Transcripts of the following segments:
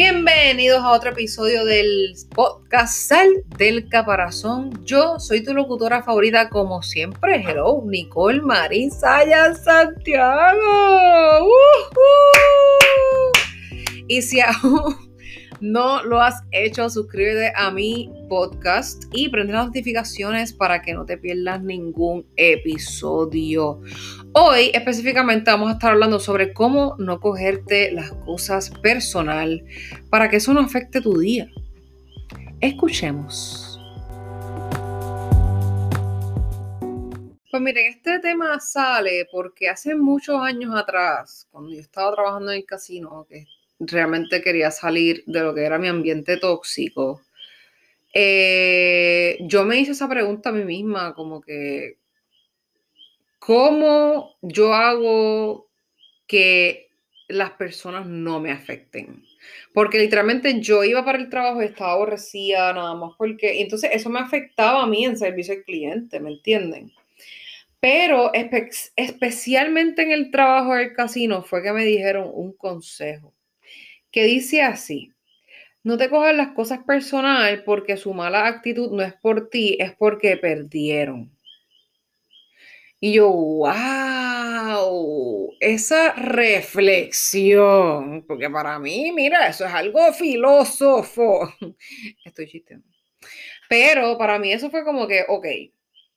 Bienvenidos a otro episodio del podcast Sal del Caparazón. Yo soy tu locutora favorita, como siempre. Hello, Nicole Marisaya Santiago. Y si aún no lo has hecho, suscríbete a mi podcast y prende las notificaciones para que no te pierdas ningún episodio. Hoy específicamente vamos a estar hablando sobre cómo no cogerte las cosas personal para que eso no afecte tu día. Escuchemos. Pues miren, este tema sale porque hace muchos años atrás, cuando yo estaba trabajando en el casino, que realmente quería salir de lo que era mi ambiente tóxico, eh, yo me hice esa pregunta a mí misma, como que, ¿cómo yo hago que las personas no me afecten? Porque literalmente yo iba para el trabajo y estaba aborrecida nada más porque, entonces eso me afectaba a mí en servicio al cliente, ¿me entienden? Pero especialmente en el trabajo del casino fue que me dijeron un consejo que dice así, no te cojas las cosas personal porque su mala actitud no es por ti, es porque perdieron. Y yo, wow, esa reflexión, porque para mí, mira, eso es algo filósofo. Estoy chisteando. Pero para mí eso fue como que, ok,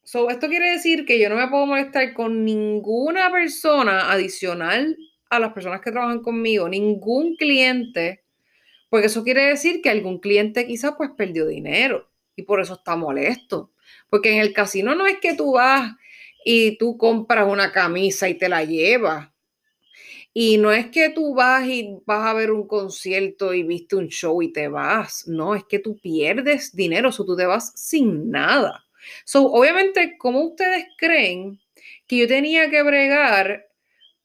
so, esto quiere decir que yo no me puedo molestar con ninguna persona adicional a las personas que trabajan conmigo, ningún cliente, porque eso quiere decir que algún cliente quizás pues perdió dinero y por eso está molesto. Porque en el casino no es que tú vas y tú compras una camisa y te la llevas. Y no es que tú vas y vas a ver un concierto y viste un show y te vas. No, es que tú pierdes dinero, o tú te vas sin nada. So, obviamente, ¿cómo ustedes creen que yo tenía que bregar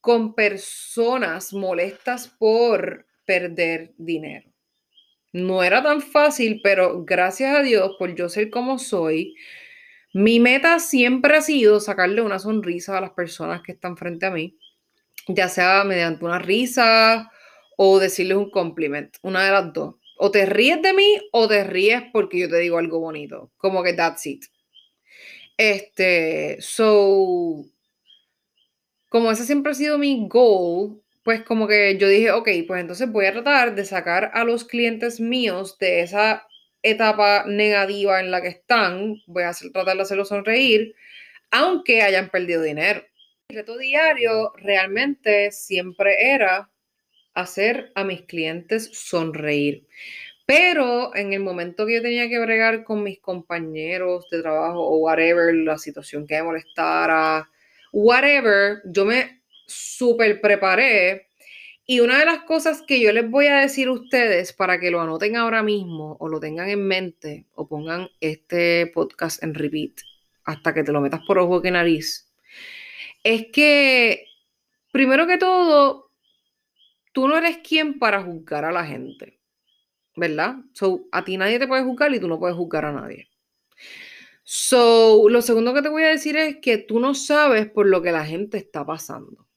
con personas molestas por perder dinero. No era tan fácil, pero gracias a Dios, por yo ser como soy, mi meta siempre ha sido sacarle una sonrisa a las personas que están frente a mí, ya sea mediante una risa o decirles un compliment, una de las dos. O te ríes de mí o te ríes porque yo te digo algo bonito, como que that's it. Este, so, como ese siempre ha sido mi goal, pues como que yo dije, ok, pues entonces voy a tratar de sacar a los clientes míos de esa etapa negativa en la que están, voy a hacer, tratar de hacerlos sonreír, aunque hayan perdido dinero. El reto diario realmente siempre era hacer a mis clientes sonreír. Pero en el momento que yo tenía que bregar con mis compañeros de trabajo o whatever, la situación que me molestara, whatever, yo me súper preparé. Y una de las cosas que yo les voy a decir a ustedes para que lo anoten ahora mismo o lo tengan en mente o pongan este podcast en repeat hasta que te lo metas por ojo que nariz, es que primero que todo, tú no eres quien para juzgar a la gente, ¿verdad? So, a ti nadie te puede juzgar y tú no puedes juzgar a nadie. So, lo segundo que te voy a decir es que tú no sabes por lo que la gente está pasando.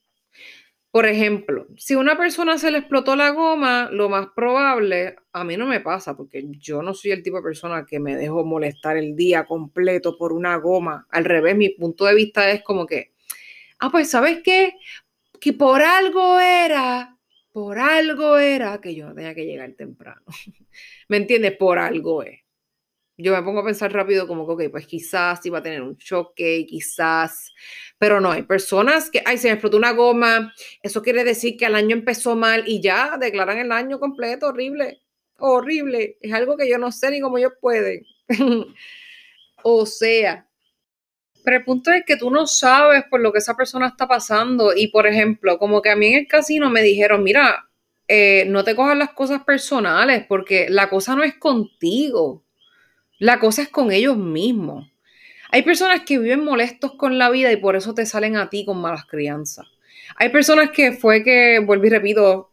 Por ejemplo, si una persona se le explotó la goma, lo más probable, a mí no me pasa, porque yo no soy el tipo de persona que me dejo molestar el día completo por una goma. Al revés, mi punto de vista es como que, ah, pues, ¿sabes qué? Que por algo era, por algo era que yo tenía que llegar temprano. ¿Me entiendes? Por algo es yo me pongo a pensar rápido como que, ok, pues quizás iba a tener un choque, quizás, pero no, hay personas que, ay, se me explotó una goma, eso quiere decir que el año empezó mal y ya declaran el año completo, horrible, horrible, es algo que yo no sé ni cómo ellos pueden. o sea, pero el punto es que tú no sabes por lo que esa persona está pasando y, por ejemplo, como que a mí en el casino me dijeron, mira, eh, no te cojas las cosas personales porque la cosa no es contigo la cosa es con ellos mismos. Hay personas que viven molestos con la vida y por eso te salen a ti con malas crianzas. Hay personas que fue que, vuelvo y repito,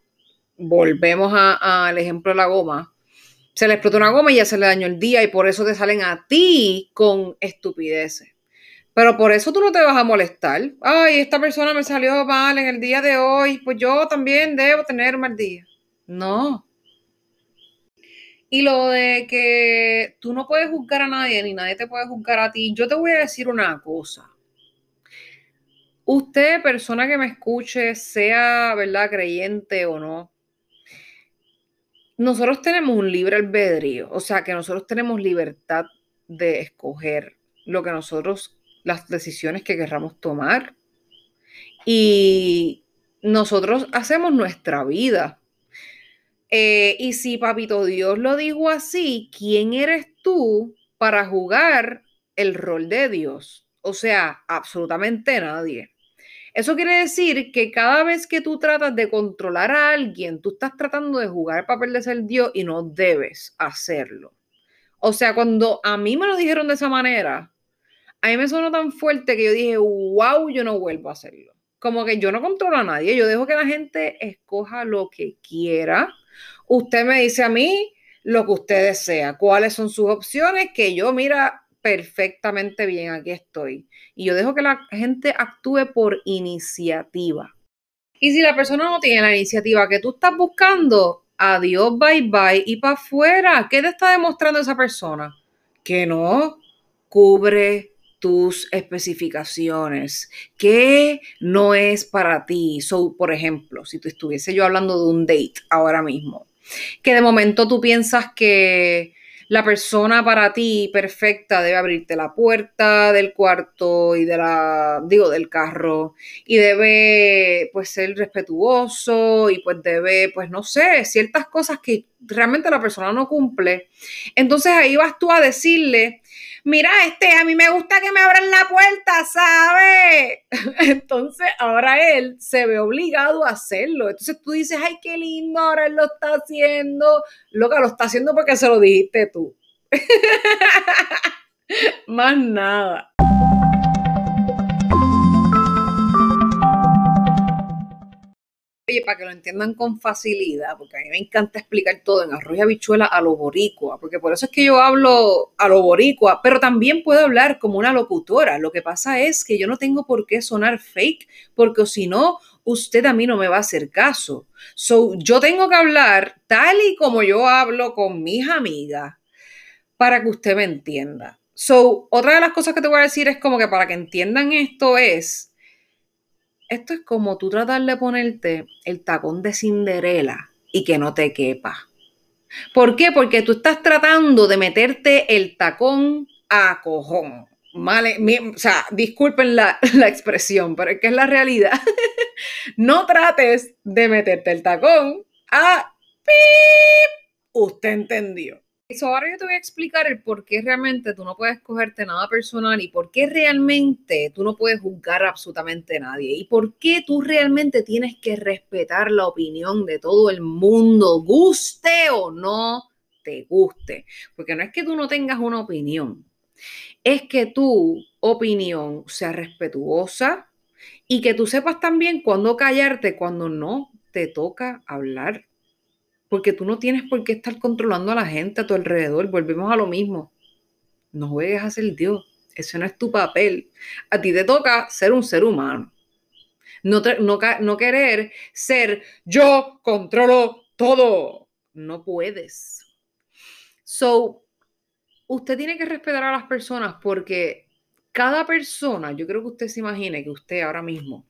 volvemos al ejemplo de la goma. Se le explotó una goma y ya se le dañó el día y por eso te salen a ti con estupideces. Pero por eso tú no te vas a molestar. Ay, esta persona me salió mal en el día de hoy, pues yo también debo tener mal día. No, Y lo de que tú no puedes juzgar a nadie ni nadie te puede juzgar a ti, yo te voy a decir una cosa. Usted, persona que me escuche, sea, ¿verdad?, creyente o no, nosotros tenemos un libre albedrío, o sea que nosotros tenemos libertad de escoger lo que nosotros, las decisiones que querramos tomar. Y nosotros hacemos nuestra vida. Eh, y si Papito Dios lo dijo así, ¿quién eres tú para jugar el rol de Dios? O sea, absolutamente nadie. Eso quiere decir que cada vez que tú tratas de controlar a alguien, tú estás tratando de jugar el papel de ser Dios y no debes hacerlo. O sea, cuando a mí me lo dijeron de esa manera, a mí me sonó tan fuerte que yo dije, wow, yo no vuelvo a hacerlo. Como que yo no controlo a nadie, yo dejo que la gente escoja lo que quiera. Usted me dice a mí lo que usted desea, cuáles son sus opciones, que yo, mira, perfectamente bien, aquí estoy. Y yo dejo que la gente actúe por iniciativa. Y si la persona no tiene la iniciativa que tú estás buscando, adiós, bye bye y para afuera. ¿Qué te está demostrando esa persona? Que no cubre tus especificaciones, que no es para ti. So, por ejemplo, si tú estuviese yo hablando de un date ahora mismo, que de momento tú piensas que la persona para ti perfecta debe abrirte la puerta del cuarto y de la, digo, del carro y debe pues ser respetuoso y pues debe, pues no sé, ciertas cosas que realmente la persona no cumple. Entonces ahí vas tú a decirle, mira, este, a mí me gusta que me abran la puerta, ¿sabes? Entonces ahora él se ve obligado a hacerlo. Entonces tú dices, ay, qué lindo, ahora él lo está haciendo. Loca, lo está haciendo porque se lo dijiste tú. Más nada. Oye, para que lo entiendan con facilidad, porque a mí me encanta explicar todo en arroz y habichuela a lo boricua, porque por eso es que yo hablo a lo boricua, pero también puedo hablar como una locutora. Lo que pasa es que yo no tengo por qué sonar fake, porque si no, usted a mí no me va a hacer caso. So, yo tengo que hablar tal y como yo hablo con mis amigas para que usted me entienda. So, otra de las cosas que te voy a decir es como que para que entiendan esto es esto es como tú tratar de ponerte el tacón de Cinderela y que no te quepa. ¿Por qué? Porque tú estás tratando de meterte el tacón a cojón. o sea, disculpen la, la, expresión, pero es que es la realidad. no trates de meterte el tacón a pip. Usted entendió. Eso ahora yo te voy a explicar el por qué realmente tú no puedes cogerte nada personal y por qué realmente tú no puedes juzgar absolutamente a nadie y por qué tú realmente tienes que respetar la opinión de todo el mundo, guste o no te guste. Porque no es que tú no tengas una opinión, es que tu opinión sea respetuosa y que tú sepas también cuándo callarte, cuando no te toca hablar porque tú no tienes por qué estar controlando a la gente a tu alrededor. Volvemos a lo mismo. No juegues a ser Dios. Ese no es tu papel. A ti te toca ser un ser humano. No, no, querer ser yo controlo todo. No puedes. So, usted tiene que respetar a las personas porque cada persona, yo creo que usted se imagine que usted ahora mismo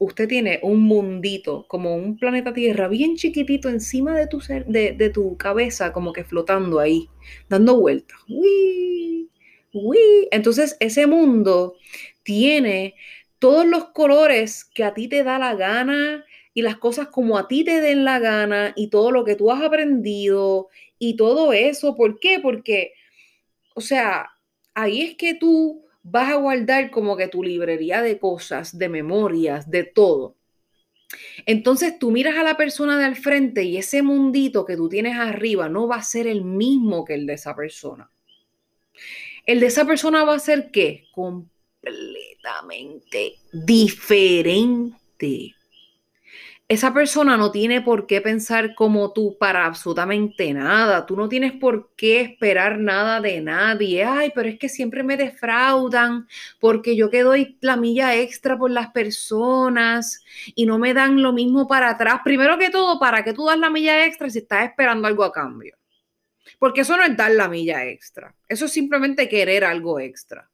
usted tiene un mundito, como un planeta Tierra, bien chiquitito encima de tu, ser, de, tu cabeza, como que flotando ahí, dando vueltas. Entonces, ese mundo tiene todos los colores que a ti te da la gana y las cosas como a ti te den la gana y todo lo que tú has aprendido y todo eso. ¿Por qué? Porque, o sea, ahí es que tú vas a guardar como que tu librería de cosas, de memorias, de todo. Entonces tú miras a la persona de al frente y ese mundito que tú tienes arriba no va a ser el mismo que el de esa persona. El de esa persona va a ser qué? Completamente diferente esa persona no tiene por qué pensar como tú para absolutamente nada. Tú no tienes por qué esperar nada de nadie. Ay, pero es que siempre me defraudan porque yo que doy la milla extra por las personas y no me dan lo mismo para atrás. Primero que todo, ¿para qué tú das la milla extra si estás esperando algo a cambio? Porque eso no es dar la milla extra. Eso es simplemente querer algo extra.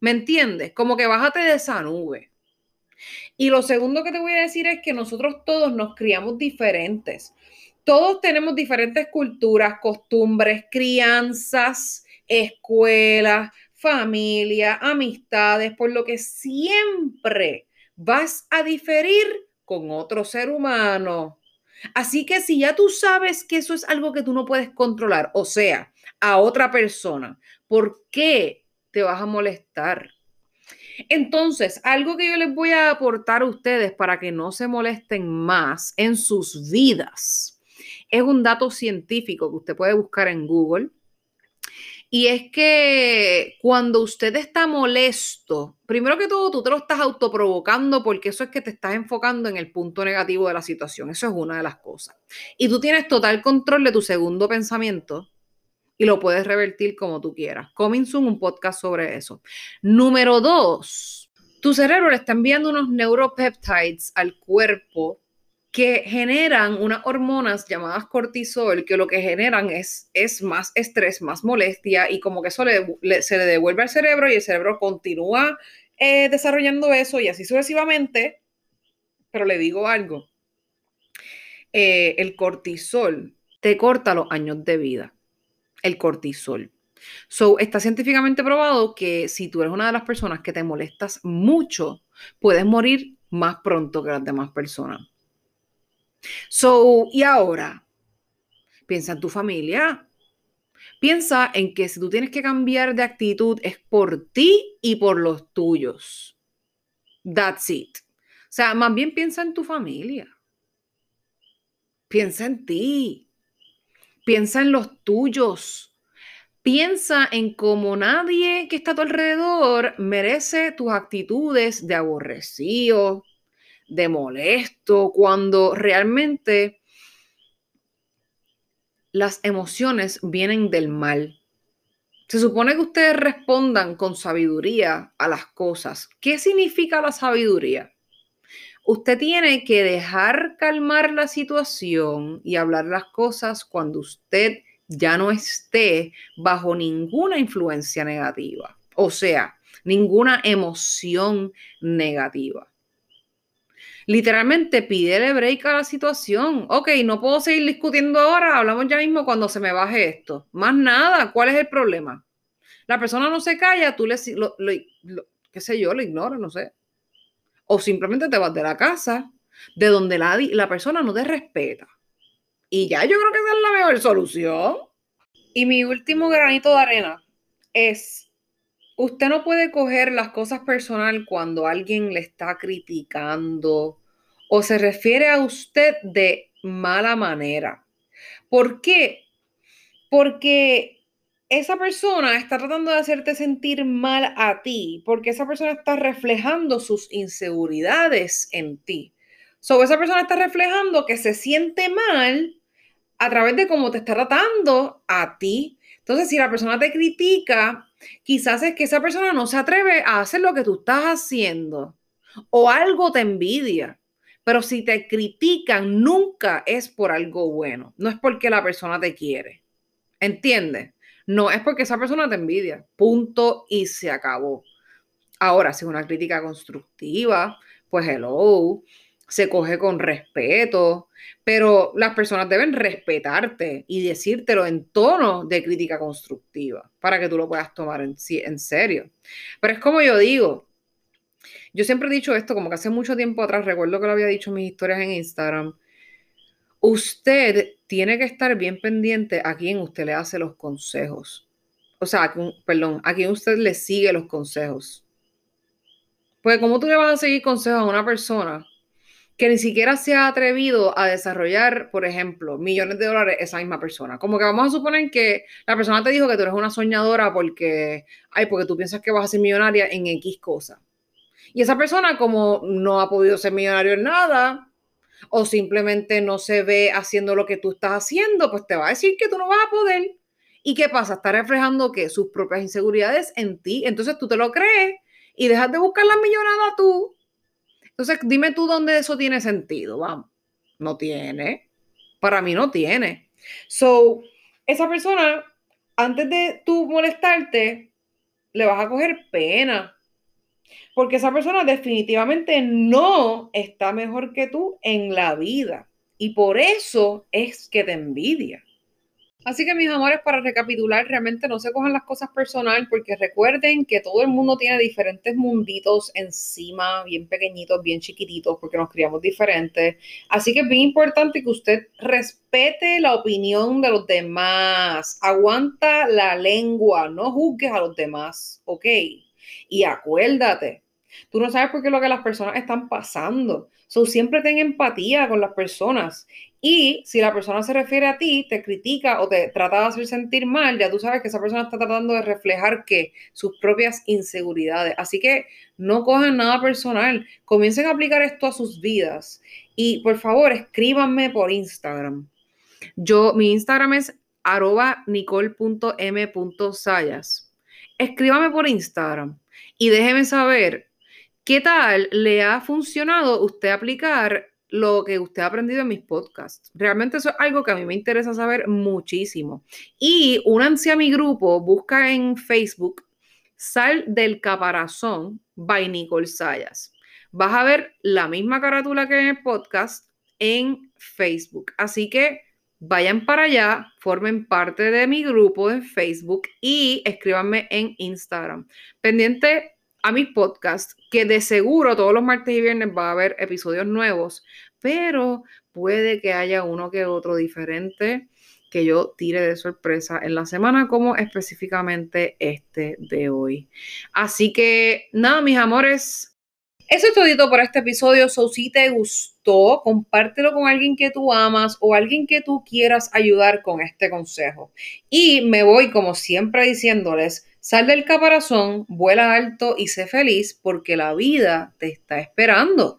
¿Me entiendes? Como que bájate de esa nube. Y lo segundo que te voy a decir es que nosotros todos nos criamos diferentes. Todos tenemos diferentes culturas, costumbres, crianzas, escuelas, familia, amistades, por lo que siempre vas a diferir con otro ser humano. Así que si ya tú sabes que eso es algo que tú no puedes controlar, o sea, a otra persona, ¿por qué te vas a molestar? Entonces, algo que yo les voy a aportar a ustedes para que no se molesten más en sus vidas es un dato científico que usted puede buscar en Google y es que cuando usted está molesto, primero que todo, tú te lo estás autoprovocando porque eso es que te estás enfocando en el punto negativo de la situación. Eso es una de las cosas. Y tú tienes total control de tu segundo pensamiento y lo puedes revertir como tú quieras. Coming soon, un podcast sobre eso. Número dos, tu cerebro le está enviando unos neuropeptides al cuerpo que generan unas hormonas llamadas cortisol, que lo que generan es, es más estrés, más molestia, y como que eso se le devuelve al cerebro y el cerebro continúa eh, desarrollando eso y así sucesivamente. Pero le digo algo, eh, el cortisol te corta los años de vida, el cortisol. So, está científicamente probado que si tú eres una de las personas que te molestas mucho, puedes morir más pronto que las demás personas. So, y ahora, piensa en tu familia. Piensa en que si tú tienes que cambiar de actitud es por ti y por los tuyos. That's it. O sea, más bien piensa en tu familia. Piensa en ti. Piensa en los tuyos. Piensa en cómo nadie que está a tu alrededor merece tus actitudes de aborrecido, de molesto, cuando realmente las emociones vienen del mal. Se supone que ustedes respondan con sabiduría a las cosas. ¿Qué significa la sabiduría? Usted tiene que dejar calmar la situación y hablar las cosas cuando usted ya no esté bajo ninguna influencia negativa, o sea, ninguna emoción negativa literalmente pídele break a la situación. Ok, no puedo seguir discutiendo ahora, hablamos ya mismo cuando se me baje esto. Más nada, ¿cuál es el problema? La persona no se calla, tú le, lo, qué sé yo, lo ignoras, no sé. O simplemente te vas de la casa, de donde la, la persona no te respeta. Y ya yo creo que esa es la mejor solución. Y mi último granito de arena es, usted no puede coger las cosas personal cuando alguien le está criticando, o se refiere a usted de mala manera. ¿Por qué? Porque esa persona está tratando de hacerte sentir mal a ti, porque esa persona está reflejando sus inseguridades en ti. So, esa persona está reflejando que se siente mal a través de cómo te está tratando a ti. Entonces, si la persona te critica, quizás es que esa persona no se atreve a hacer lo que tú estás haciendo o algo te envidia. Pero si te critican, nunca es por algo bueno. No es porque la persona te quiere. ¿Entiendes? No es porque esa persona te envidia. Punto y se acabó. Ahora, si es una crítica constructiva, pues hello, se coge con respeto, pero las personas deben respetarte y decírtelo en tono de crítica constructiva para que tú lo puedas tomar en, en serio. Pero es como yo digo, yo siempre he dicho esto, como que hace mucho tiempo atrás, recuerdo que lo había dicho en mis historias en Instagram. Usted tiene que estar bien pendiente a quien usted le hace los consejos. O sea, perdón, a quien usted le sigue los consejos. Pues, ¿cómo tú le vas a seguir consejos a una persona que ni siquiera se ha atrevido a desarrollar, por ejemplo, millones de dólares esa misma persona? Como que vamos a suponer que la persona te dijo que tú eres una soñadora porque, ay, porque tú piensas que vas a ser millonaria en X cosa. Y esa persona como no ha podido ser millonario en nada o simplemente no se ve haciendo lo que tú estás haciendo, pues te va a decir que tú no vas a poder. ¿Y qué pasa? Está reflejando que sus propias inseguridades en ti. Entonces tú te lo crees y dejas de buscar la millonada tú. Entonces dime tú dónde eso tiene sentido. Vamos, no tiene. Para mí no tiene. So, esa persona, antes de tú molestarte, le vas a coger pena. Porque esa persona definitivamente no está mejor que tú en la vida. Y por eso es que te envidia. Así que mis amores, para recapitular, realmente no se cojan las cosas personal porque recuerden que todo el mundo tiene diferentes munditos encima, bien pequeñitos, bien chiquititos, porque nos criamos diferentes. Así que es bien importante que usted respete la opinión de los demás, aguanta la lengua, no juzgues a los demás, ¿ok? Y acuérdate, tú no sabes por qué lo que las personas están pasando. So, siempre ten empatía con las personas. Y si la persona se refiere a ti, te critica o te trata de hacer sentir mal, ya tú sabes que esa persona está tratando de reflejar que sus propias inseguridades. Así que no cojan nada personal. Comiencen a aplicar esto a sus vidas. Y por favor, escríbanme por Instagram. Yo, mi Instagram es arroba nicole.m.sayas. Escríbame por Instagram y déjeme saber ¿Qué tal le ha funcionado usted aplicar lo que usted ha aprendido en mis podcasts? Realmente eso es algo que a mí me interesa saber muchísimo. Y únanse a mi grupo, busca en Facebook Sal del Caparazón by Nicole Sayas. Vas a ver la misma carátula que en el podcast en Facebook. Así que vayan para allá, formen parte de mi grupo en Facebook y escríbanme en Instagram. Pendiente a mis podcasts, que de seguro todos los martes y viernes va a haber episodios nuevos, pero puede que haya uno que otro diferente que yo tire de sorpresa en la semana, como específicamente este de hoy. Así que nada, mis amores, eso es todo por este episodio. So, si te gustó, compártelo con alguien que tú amas o alguien que tú quieras ayudar con este consejo. Y me voy, como siempre, diciéndoles Sal del caparazón, vuela alto y sé feliz porque la vida te está esperando.